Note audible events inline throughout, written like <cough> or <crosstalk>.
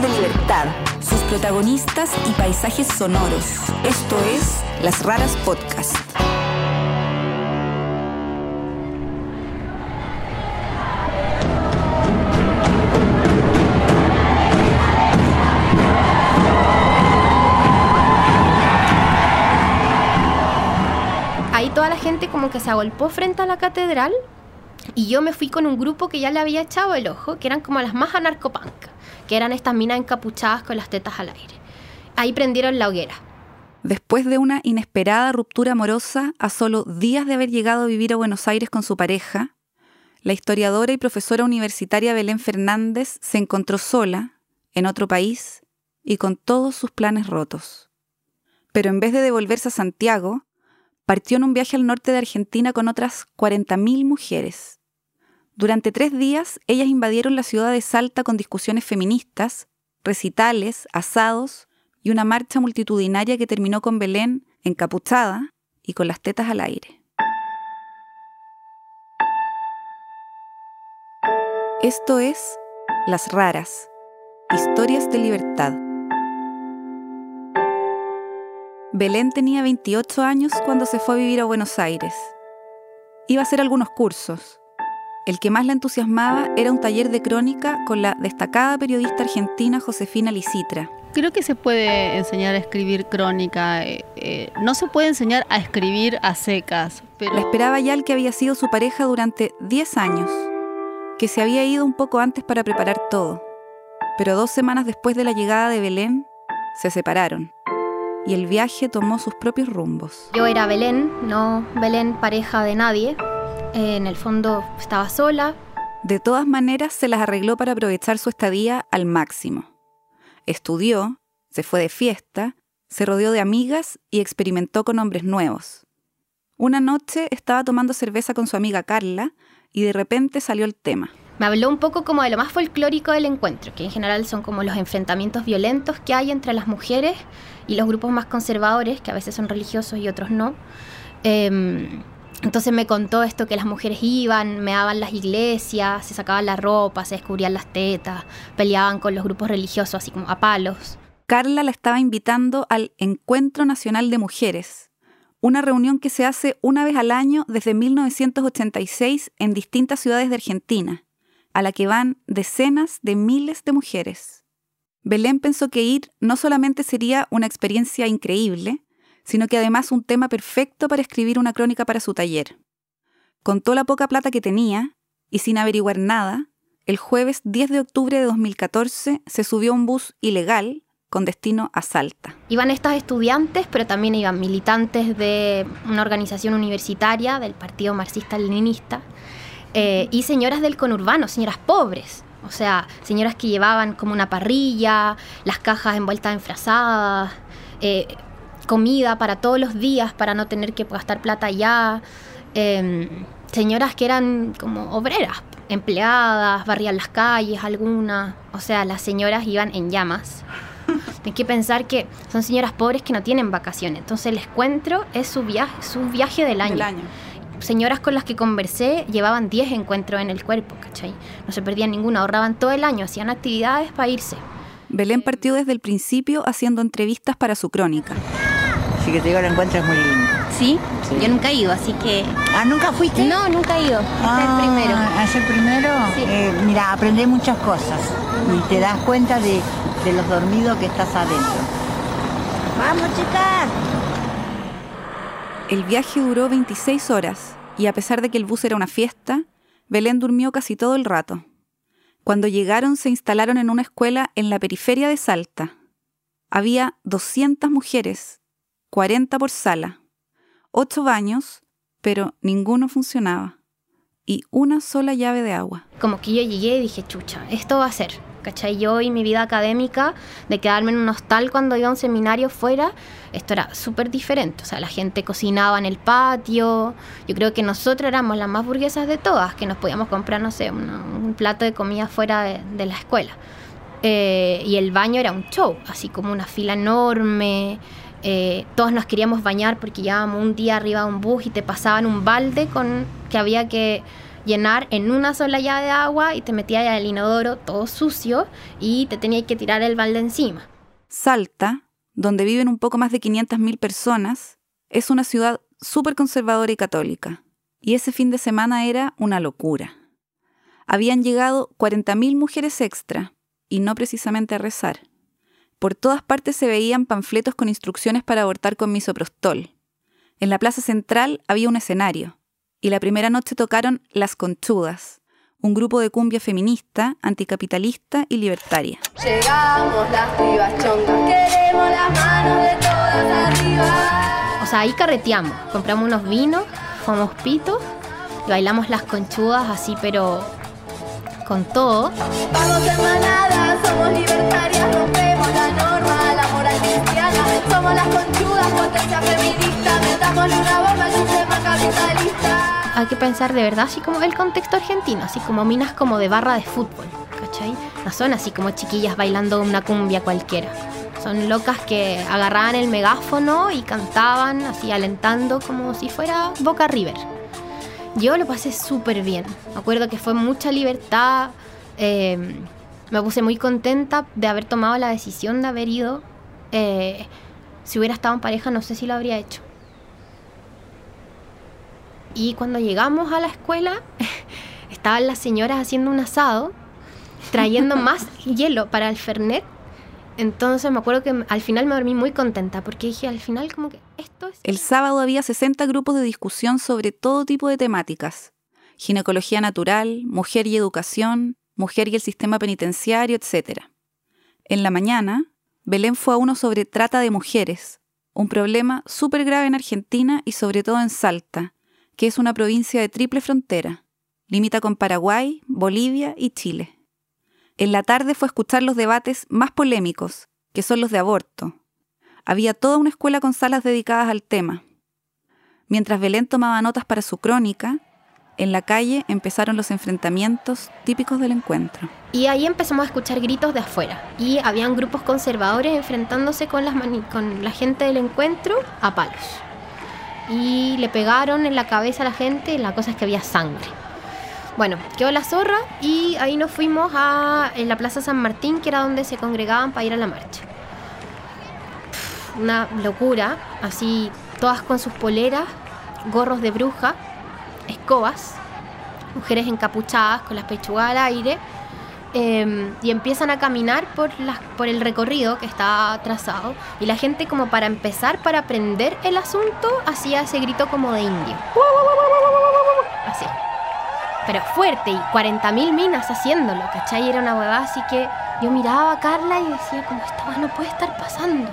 De libertad, sus protagonistas y paisajes sonoros. Esto es Las Raras Podcast. Ahí toda la gente como que se agolpó frente a la catedral y yo me fui con un grupo que ya le había echado el ojo, que eran como las más anarcopunk, que eran estas minas encapuchadas con las tetas al aire. Ahí prendieron la hoguera. Después de una inesperada ruptura amorosa, a solo días de haber llegado a vivir a Buenos Aires con su pareja, la historiadora y profesora universitaria Belén Fernández se encontró sola, en otro país, y con todos sus planes rotos. Pero en vez de devolverse a Santiago, partió en un viaje al norte de Argentina con otras 40.000 mujeres. Durante tres días, ellas invadieron la ciudad de Salta con discusiones feministas, recitales, asados y una marcha multitudinaria que terminó con Belén encapuchada y con las tetas al aire. Esto es Las Raras, Historias de Libertad. Belén tenía 28 años cuando se fue a vivir a Buenos Aires. Iba a hacer algunos cursos. El que más la entusiasmaba era un taller de crónica con la destacada periodista argentina Josefina Licitra. Creo que se puede enseñar a escribir crónica. eh, eh, no se puede enseñar a escribir a secas, pero La esperaba ya el que había sido su pareja durante 10 años, que se había ido un poco antes para preparar todo. Pero dos semanas después de la llegada de Belén, se separaron y el viaje tomó sus propios rumbos. Yo era Belén, no Belén pareja de nadie. Eh, en el fondo estaba sola. De todas maneras, se las arregló para aprovechar su estadía al máximo. Estudió, se fue de fiesta, se rodeó de amigas y experimentó con hombres nuevos. Una noche estaba tomando cerveza con su amiga Carla y de repente salió el tema. Me habló un poco como de lo más folclórico del encuentro, que en general son como los enfrentamientos violentos que hay entre las mujeres y los grupos más conservadores, que a veces son religiosos y otros no. Em, entonces me contó esto que las mujeres iban, meaban las iglesias, se sacaban la ropa, se descubrían las tetas, peleaban con los grupos religiosos así como a palos. Carla la estaba invitando al Encuentro Nacional de Mujeres, una reunión que se hace una vez al año desde 1986 en distintas ciudades de Argentina, a la que van decenas de miles de mujeres. Belén pensó que ir no solamente sería una experiencia increíble, sino que además un tema perfecto para escribir una crónica para su taller. Contó la poca plata que tenía y sin averiguar nada, el jueves 10 de octubre de 2014 se subió a un bus ilegal con destino a Salta. Iban estas estudiantes, pero también iban militantes de una organización universitaria del Partido Marxista-Leninista eh, y señoras del conurbano, señoras pobres. O sea, señoras que llevaban como una parrilla, las cajas envueltas en frazadas, eh, comida para todos los días para no tener que gastar plata allá. Eh, señoras que eran como obreras, empleadas, barrían las calles, algunas. O sea, las señoras iban en llamas. <laughs> Hay que pensar que son señoras pobres que no tienen vacaciones. Entonces el encuentro es su viaje, su viaje del año. Señoras con las que conversé llevaban 10 encuentros en el cuerpo, ¿cachai? No se perdían ninguno, ahorraban todo el año, hacían actividades para irse. Belén partió desde el principio haciendo entrevistas para su crónica. Así que te digo, el encuentro es muy lindo. ¿Sí? Sí. Yo nunca he ido, así que... Ah, ¿nunca fuiste? No, nunca he ido. Este es Ah, el primero. ¿Hacer primero? Sí. Eh, mira, aprendés muchas cosas y te das cuenta de, de los dormidos que estás adentro. ¡Vamos, chicas! El viaje duró 26 horas y a pesar de que el bus era una fiesta, Belén durmió casi todo el rato. Cuando llegaron se instalaron en una escuela en la periferia de Salta. Había 200 mujeres, 40 por sala, 8 baños, pero ninguno funcionaba, y una sola llave de agua. Como que yo llegué y dije, chucha, esto va a ser. ¿Cachai? Yo y mi vida académica, de quedarme en un hostal cuando iba a un seminario fuera, esto era súper diferente. O sea, la gente cocinaba en el patio. Yo creo que nosotros éramos las más burguesas de todas, que nos podíamos comprar, no sé, una- un plato de comida fuera de, la escuela. Eh, y el baño era un show, así como una fila enorme. Eh, todos nos queríamos bañar porque llevábamos un día arriba de un bus y te pasaban un balde con que había que llenar en una sola llave de agua y te metías al inodoro todo sucio y te tenías que tirar el balde encima. Salta, donde viven un poco más de 500.000 personas, es una ciudad súper conservadora y católica. Y ese fin de semana era una locura. Habían llegado 40.000 mujeres extra, y no precisamente a rezar. Por todas partes se veían panfletos con instrucciones para abortar con misoprostol. En la plaza central había un escenario, y la primera noche tocaron Las Conchudas, un grupo de cumbia feminista, anticapitalista y libertaria. Llegamos las pibas chongas, queremos las manos de todas arriba. O sea, ahí carreteamos, compramos unos vinos, fumamos pitos y bailamos las conchudas así, pero con todo. Vamos en manada, somos libertarias, rompemos la norma. Somos las conchudas, feminista, capitalista. Hay que pensar de verdad así como el contexto argentino, así como minas como de barra de fútbol, ¿cachai? No son así como chiquillas bailando una cumbia cualquiera. Son locas que agarraban el megáfono y cantaban así alentando como si fuera Boca River. Yo lo pasé súper bien. Me acuerdo que fue mucha libertad. eh, me puse muy contenta de haber tomado la decisión de haber ido. Eh, si hubiera estado en pareja, no sé si lo habría hecho. Y cuando llegamos a la escuela, <laughs> estaban las señoras haciendo un asado, trayendo <laughs> más hielo para el Fernet. Entonces me acuerdo que al final me dormí muy contenta porque dije, al final como que esto es... El sábado había 60 grupos de discusión sobre todo tipo de temáticas. Ginecología natural, mujer y educación, mujer y el sistema penitenciario, etc. En la mañana, Belén fue a uno sobre trata de mujeres, un problema súper grave en Argentina y sobre todo en Salta, que es una provincia de triple frontera. Limita con Paraguay, Bolivia y Chile. En la tarde fue a escuchar los debates más polémicos, que son los de aborto. Había toda una escuela con salas dedicadas al tema. Mientras Belén tomaba notas para su crónica, en la calle empezaron los enfrentamientos típicos del encuentro. Y ahí empezamos a escuchar gritos de afuera. Y habían grupos conservadores enfrentándose con, las con la gente del encuentro a palos. Y le pegaron en la cabeza a la gente y la cosa es que había sangre. Bueno, quedó la zorra y ahí nos fuimos a en la Plaza San Martín, que era donde se congregaban para ir a la marcha. Una locura, así todas con sus poleras, gorros de bruja, escobas, mujeres encapuchadas con las pechugas al aire eh, y empiezan a caminar por, las, por el recorrido que está trazado y la gente como para empezar, para aprender el asunto, hacía ese grito como de indio. Así. Pero fuerte y 40.000 minas haciéndolo, ¿cachai? Era una huevada así que yo miraba a Carla y decía como esta no puede estar pasando.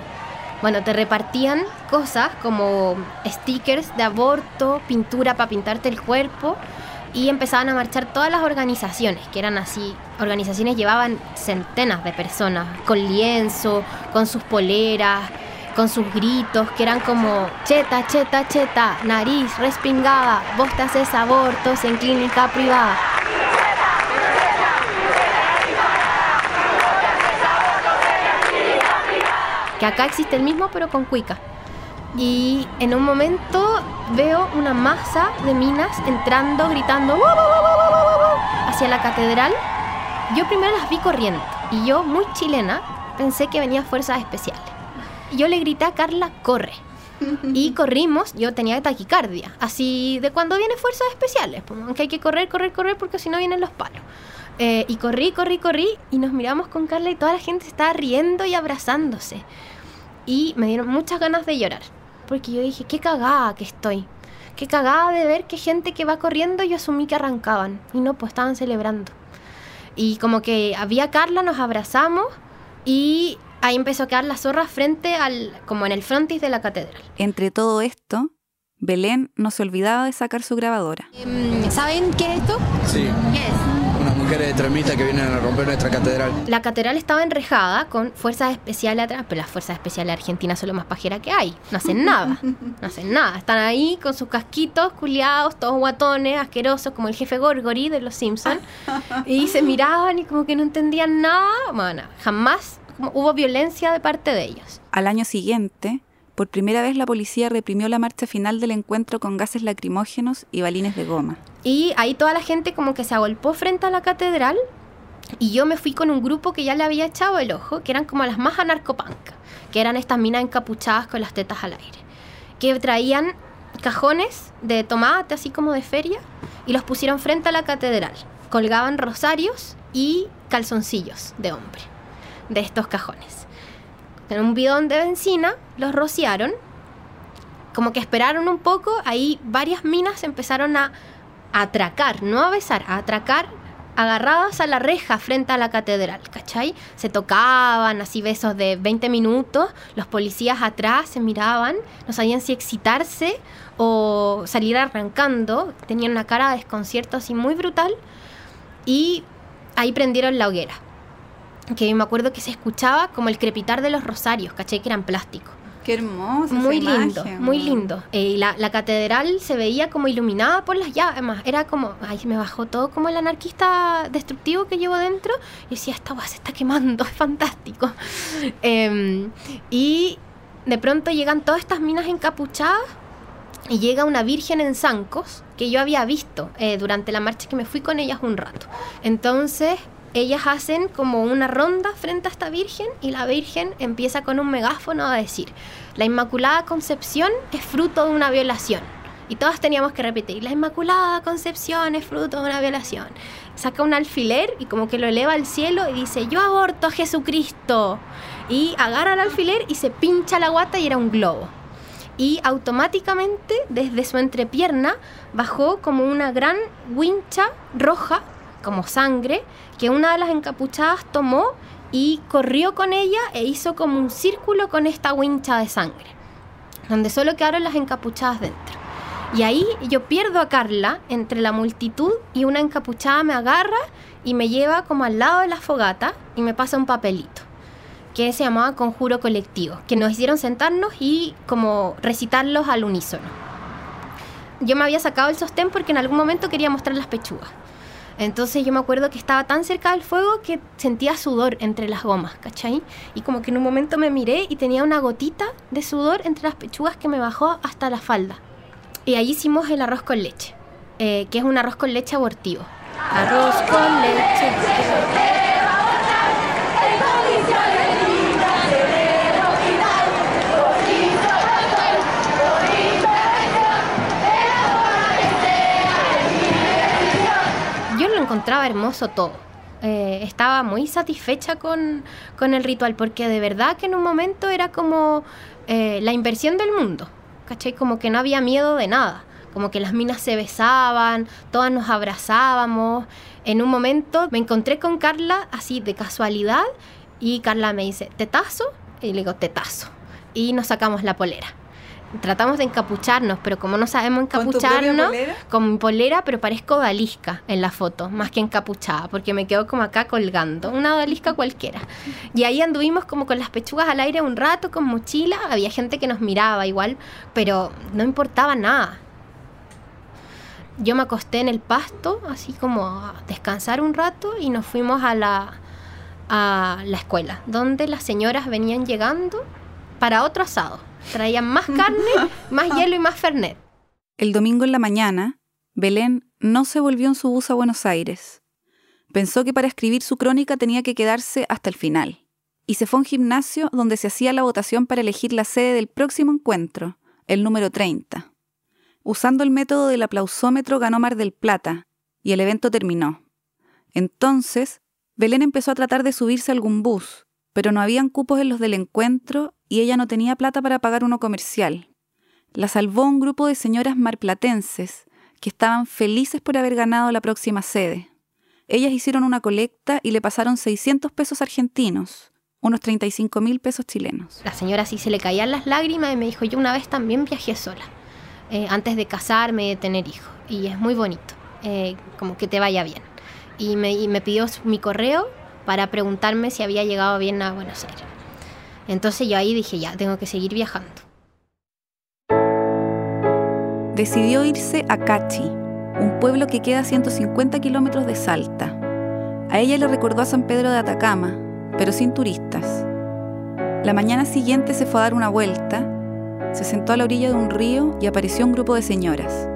Bueno, te repartían cosas como stickers de aborto, pintura para pintarte el cuerpo y empezaban a marchar todas las organizaciones, que eran así, organizaciones llevaban centenas de personas, con lienzo, con sus poleras, con sus gritos, que eran como cheta, cheta, cheta, nariz respingada, vos te haces abortos en clínica privada. Que acá existe el mismo pero con cuica. Y en un momento veo una masa de minas entrando, gritando hacia la catedral. Yo primero las vi corriendo y yo, muy chilena, pensé que venía fuerzas especiales. Yo le grité a Carla, corre. Y <laughs> corrimos, yo tenía taquicardia, así de cuando vienen fuerzas especiales, como que hay que correr, correr, correr porque si no vienen los palos. Eh, y corrí, corrí, corrí y nos miramos con Carla y toda la gente estaba riendo y abrazándose. Y me dieron muchas ganas de llorar, porque yo dije, qué cagada que estoy. Qué cagada de ver que gente que va corriendo yo asumí que arrancaban y no, pues estaban celebrando. Y como que había Carla, nos abrazamos y ahí empezó a quedar la zorra frente al, como en el frontis de la catedral. Entre todo esto, Belén no se olvidaba de sacar su grabadora. ¿Saben qué es esto? Sí, ¿Qué es? Mujeres extremistas que vienen a romper nuestra catedral. La catedral estaba enrejada con fuerzas especiales atrás, pero las fuerzas especiales argentinas son lo más pajera que hay. No hacen nada. No hacen nada. Están ahí con sus casquitos, culiados, todos guatones, asquerosos, como el jefe Gorgory de los Simpsons. <laughs> Y se miraban y como que no entendían nada. Bueno, jamás hubo violencia de parte de ellos. Al año siguiente, por primera vez la policía reprimió la marcha final del encuentro con gases lacrimógenos y balines de goma. Y ahí toda la gente como que se agolpó frente a la catedral y yo me fui con un grupo que ya le había echado el ojo, que eran como las más anarcopancas, que eran estas minas encapuchadas con las tetas al aire, que traían cajones de tomate así como de feria y los pusieron frente a la catedral. Colgaban rosarios y calzoncillos de hombre de estos cajones. En un bidón de benzina los rociaron, como que esperaron un poco, ahí varias minas empezaron a atracar, no a besar, a atracar agarradas a la reja frente a la catedral, ¿cachai? Se tocaban así besos de 20 minutos, los policías atrás se miraban, no sabían si excitarse o salir arrancando, tenían una cara de desconcierto así muy brutal y ahí prendieron la hoguera. Que me acuerdo que se escuchaba como el crepitar de los rosarios, ¿cachai? Que eran plástico. Qué hermoso. Muy esa lindo, imagen, muy lindo. Eh, y la, la catedral se veía como iluminada por las llamas. Era como, ay, me bajó todo como el anarquista destructivo que llevo dentro. Y decía, esta weá se está quemando, <laughs> es fantástico. <laughs> Em, y de pronto llegan todas estas minas encapuchadas y llega una virgen en zancos que yo había visto eh, durante la marcha que me fui con ellas un rato. Entonces ellas hacen como una ronda frente a esta virgen y la virgen empieza con un megáfono a decir, la Inmaculada Concepción es fruto de una violación. Y todas teníamos que repetir, la Inmaculada Concepción es fruto de una violación. Saca un alfiler y como que lo eleva al cielo y dice, yo aborto a Jesucristo. Y agarra el alfiler y se pincha la guata y era un globo y automáticamente desde su entrepierna bajó como una gran wincha roja, como sangre, que una de las encapuchadas tomó y corrió con ella e hizo como un círculo con esta wincha de sangre, donde solo quedaron las encapuchadas dentro. Y ahí yo pierdo a Carla entre la multitud y una encapuchada me agarra y me lleva como al lado de la fogata y me pasa un papelito que se llamaba Conjuro Colectivo, que nos hicieron sentarnos y como recitarlos al unísono. Yo me había sacado el sostén porque en algún momento quería mostrar las pechugas. Entonces yo me acuerdo que estaba tan cerca del fuego que sentía sudor entre las gomas, ¿cachai? Y como que en un momento me miré y tenía una gotita de sudor entre las pechugas que me bajó hasta la falda. Y ahí hicimos el arroz con leche, eh, que es un arroz con leche abortivo. Arroz con leche. Yo lo encontraba hermoso todo. Eh, estaba muy satisfecha con, con el ritual porque de verdad que en un momento era como eh, la inversión del mundo. ¿Cachai? Como que no había miedo de nada. Como que las minas se besaban, todas nos abrazábamos. En un momento me encontré con Carla así de casualidad y Carla me dice, ¿tetazo? Y le digo, tetazo. Y nos sacamos la polera. Tratamos de encapucharnos, pero como no sabemos ¿Con tu encapucharnos, polera? con mi polera, pero parezco odalisca en la foto, más que encapuchada, porque me quedo como acá colgando, una odalisca cualquiera. Y ahí anduvimos como con las pechugas al aire un rato, con mochila, había gente que nos miraba igual, pero no importaba nada. Yo me acosté en el pasto, así como a descansar un rato, y nos fuimos a la, a la escuela, donde las señoras venían llegando para otro asado. Traían más carne, <laughs> más hielo y más fernet. El domingo en la mañana, Belén no se volvió en su bus a Buenos Aires. Pensó que para escribir su crónica tenía que quedarse hasta el final. Y se fue a un gimnasio donde se hacía la votación para elegir la sede del próximo encuentro, el número 30. Usando el método del aplausómetro ganó Mar del Plata, y el evento terminó. Entonces, Belén empezó a tratar de subirse a algún bus, pero no habían cupos en los del encuentro y ella no tenía plata para pagar uno comercial. La salvó un grupo de señoras marplatenses que estaban felices por haber ganado la próxima sede. Ellas hicieron una colecta y le pasaron 600 pesos argentinos, unos 35 mil pesos chilenos. La señora sí se le caían las lágrimas y me dijo, yo una vez también viajé sola, eh, antes de casarme, de tener hijos. Y es muy bonito, eh, como que te vaya bien. Y me, y me pidió mi correo para preguntarme si había llegado bien a Buenos Aires. Entonces yo ahí dije, ya, tengo que seguir viajando. Decidió irse a Cachi, un pueblo que queda a 150 kilómetros de Salta. A ella le recordó a San Pedro de Atacama, pero sin turistas. La mañana siguiente se fue a dar una vuelta se sentó a la orilla de un río y apareció un grupo de señoras.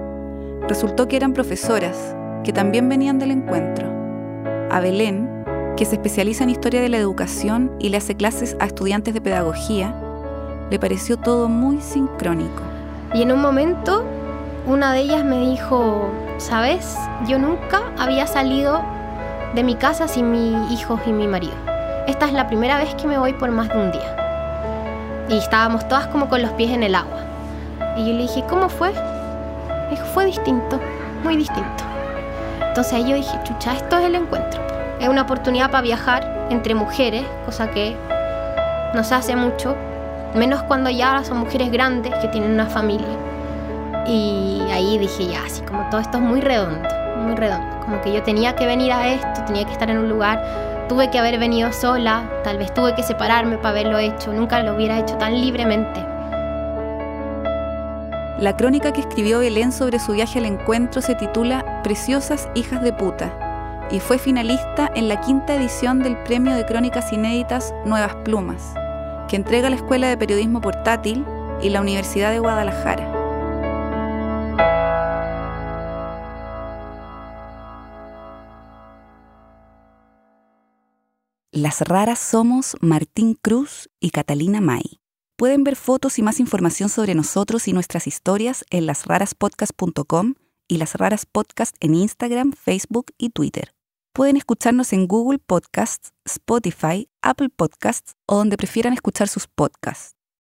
Resultó que eran profesoras, que también venían del encuentro. A Belén, que se especializa en historia de la educación y le hace clases a estudiantes de pedagogía, le pareció todo muy sincrónico. Y en un momento, una de ellas me dijo, ¿sabes? Yo nunca había salido de mi casa sin mi hijo y mi marido. Esta es la primera vez que me voy por más de un día. Y estábamos todas como con los pies en el agua. Y yo le dije, ¿cómo fue? Me dijo, fue distinto, muy distinto. Entonces ahí yo dije, chucha, esto es el encuentro. Es una oportunidad para viajar entre mujeres, cosa que no se hace mucho, menos cuando ya son mujeres grandes que tienen una familia. Y ahí dije, ya, así como todo esto es muy redondo, muy redondo. Como que yo tenía que venir a esto, tenía que estar en un lugar, tuve que haber venido sola, tal vez tuve que separarme para haberlo hecho, nunca lo hubiera hecho tan libremente. La crónica que escribió Belén sobre su viaje al encuentro se titula Preciosas hijas de puta y fue finalista en la quinta edición del Premio de Crónicas Inéditas Nuevas Plumas, que entrega la Escuela de Periodismo Portátil y la Universidad de Guadalajara. Las raras somos Martín Cruz y Catalina May. Pueden ver fotos y más información sobre nosotros y nuestras historias en lasraraspodcast.com y Las Raras Podcast en Instagram, Facebook y Twitter. Pueden escucharnos en Google Podcasts, Spotify, Apple Podcasts o donde prefieran escuchar sus podcasts.